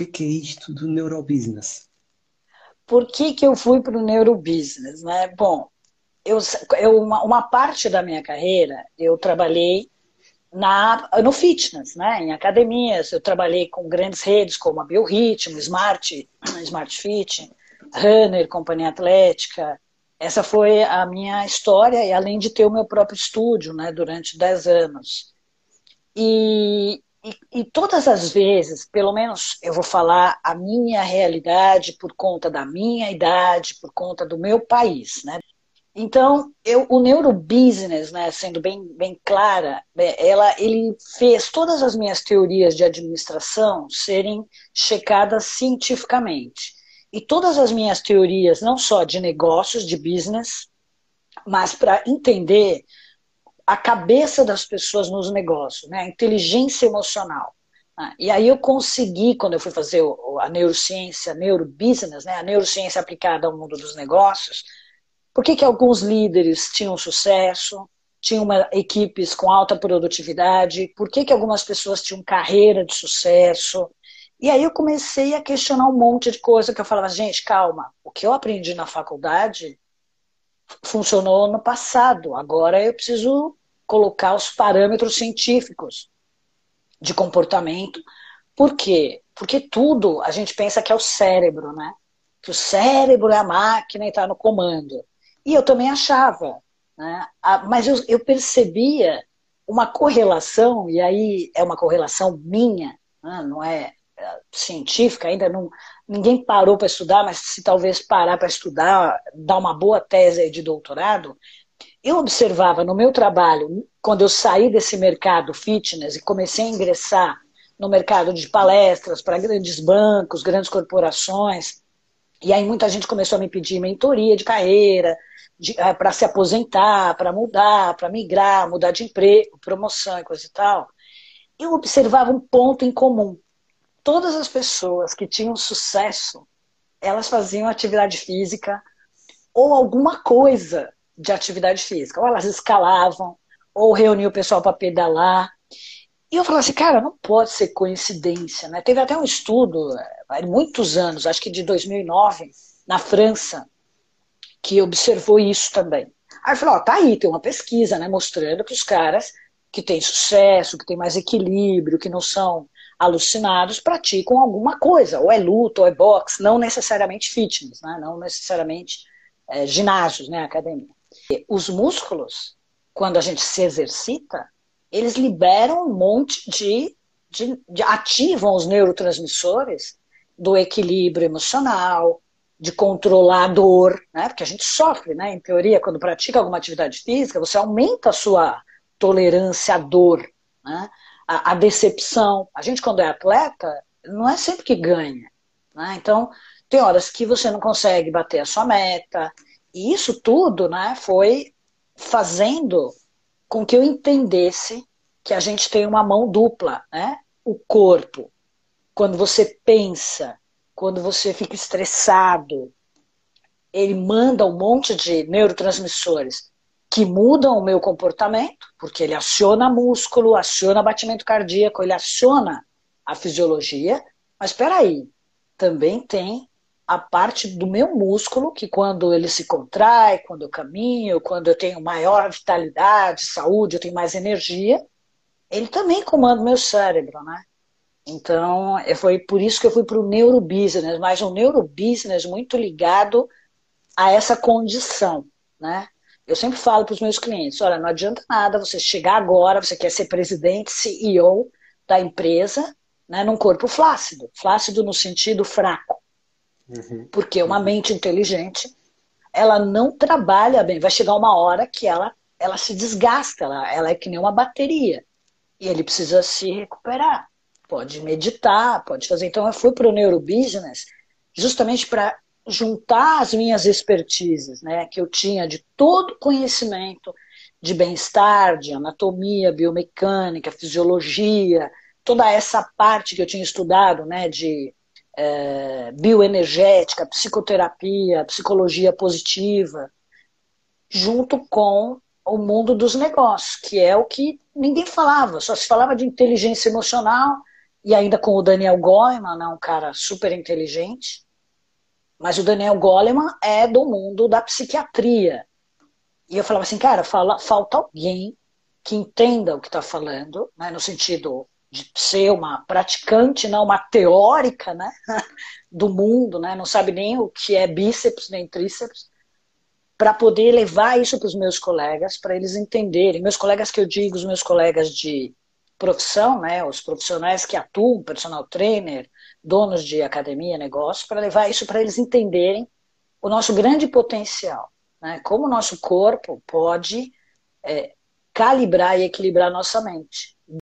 que, que é isto do neurobusiness? Por que, que eu fui para o neurobusiness? Né? Bom, eu, eu, uma, uma parte da minha carreira eu trabalhei na, no fitness, né? em academias. Eu trabalhei com grandes redes como a Biorritmo, Smart, Smart Fit, Runner, Companhia Atlética. Essa foi a minha história, e além de ter o meu próprio estúdio né, durante 10 anos. E, e, e, todas as vezes, pelo menos eu vou falar a minha realidade por conta da minha idade, por conta do meu país, né? Então, eu, o neurobusiness, né, sendo bem, bem clara, é, ela, ele fez todas as minhas teorias de administração serem checadas cientificamente. E todas as minhas teorias, não só de negócios, de business, mas para entender a cabeça das pessoas nos negócios, né, a inteligência emocional. Né. E aí eu consegui, quando eu fui fazer a neurociência, neurobusiness, né, a neurociência aplicada ao mundo dos negócios, por que, que alguns líderes tinham sucesso, tinham uma, equipes com alta produtividade? Por que, que algumas pessoas tinham carreira de sucesso? E aí eu comecei a questionar um monte de coisa que eu falava, gente, calma, o que eu aprendi na faculdade funcionou no passado, agora eu preciso colocar os parâmetros científicos de comportamento. Por quê? Porque tudo a gente pensa que é o cérebro, né? Que o cérebro é a máquina e está no comando. E eu também achava, né? mas eu, eu percebia uma correlação, e aí é uma correlação minha, né? não é, é científica, ainda não, ninguém parou para estudar, mas se talvez parar para estudar, dar uma boa tese de doutorado, eu observava no meu trabalho, quando eu saí desse mercado fitness e comecei a ingressar no mercado de palestras para grandes bancos, grandes corporações, e aí muita gente começou a me pedir mentoria de carreira, é, para se aposentar, para mudar, para migrar, mudar de emprego, promoção e coisa e tal, eu observava um ponto em comum. Todas as pessoas que tinham sucesso, elas faziam atividade física ou alguma coisa de atividade física. Ou elas escalavam, ou reuniam o pessoal para pedalar. E eu falava assim, cara, não pode ser coincidência, né? Teve até um estudo, há muitos anos, acho que de 2009, na França, que observou isso também. Aí eu falei, ó, tá aí, tem uma pesquisa, né, mostrando que os caras que têm sucesso, que têm mais equilíbrio, que não são alucinados, praticam alguma coisa, ou é luta, ou é boxe, não necessariamente fitness, né, não necessariamente é, ginásios, né, academia. Os músculos, quando a gente se exercita, eles liberam um monte de, de, de ativam os neurotransmissores do equilíbrio emocional, de controlar a dor, né? Porque a gente sofre, né? Em teoria, quando pratica alguma atividade física, você aumenta a sua tolerância à dor, né? A, a decepção. A gente, quando é atleta, não é sempre que ganha, né? Então, tem horas que você não consegue bater a sua meta. E isso tudo, né? Foi fazendo com que eu entendesse que a gente tem uma mão dupla, né? O corpo. Quando você pensa quando você fica estressado, ele manda um monte de neurotransmissores que mudam o meu comportamento, porque ele aciona músculo, aciona batimento cardíaco, ele aciona a fisiologia. Mas espera aí, também tem a parte do meu músculo, que quando ele se contrai, quando eu caminho, quando eu tenho maior vitalidade, saúde, eu tenho mais energia, ele também comanda meu cérebro, né? Então, foi por isso que eu fui para o neurobusiness, mas um neurobusiness muito ligado a essa condição, né? Eu sempre falo para os meus clientes, olha, não adianta nada você chegar agora, você quer ser presidente, CEO da empresa, né, num corpo flácido. Flácido no sentido fraco. Uhum. Porque uma mente inteligente, ela não trabalha bem. Vai chegar uma hora que ela, ela se desgasta, ela, ela é que nem uma bateria. E ele precisa se recuperar pode meditar, pode fazer. Então, eu fui para o neurobusiness justamente para juntar as minhas expertises, né, que eu tinha de todo conhecimento de bem-estar, de anatomia, biomecânica, fisiologia, toda essa parte que eu tinha estudado, né, de é, bioenergética, psicoterapia, psicologia positiva, junto com o mundo dos negócios, que é o que ninguém falava, só se falava de inteligência emocional e ainda com o Daniel Goleman, né, um cara super inteligente, mas o Daniel Goleman é do mundo da psiquiatria. E eu falava assim, cara, fala, falta alguém que entenda o que está falando, né, no sentido de ser uma praticante, não uma teórica né, do mundo, né, não sabe nem o que é bíceps nem tríceps, para poder levar isso para os meus colegas, para eles entenderem. Meus colegas que eu digo, os meus colegas de profissão, né, os profissionais que atuam, personal trainer, donos de academia, negócio, para levar isso para eles entenderem o nosso grande potencial, né, como o nosso corpo pode é, calibrar e equilibrar nossa mente.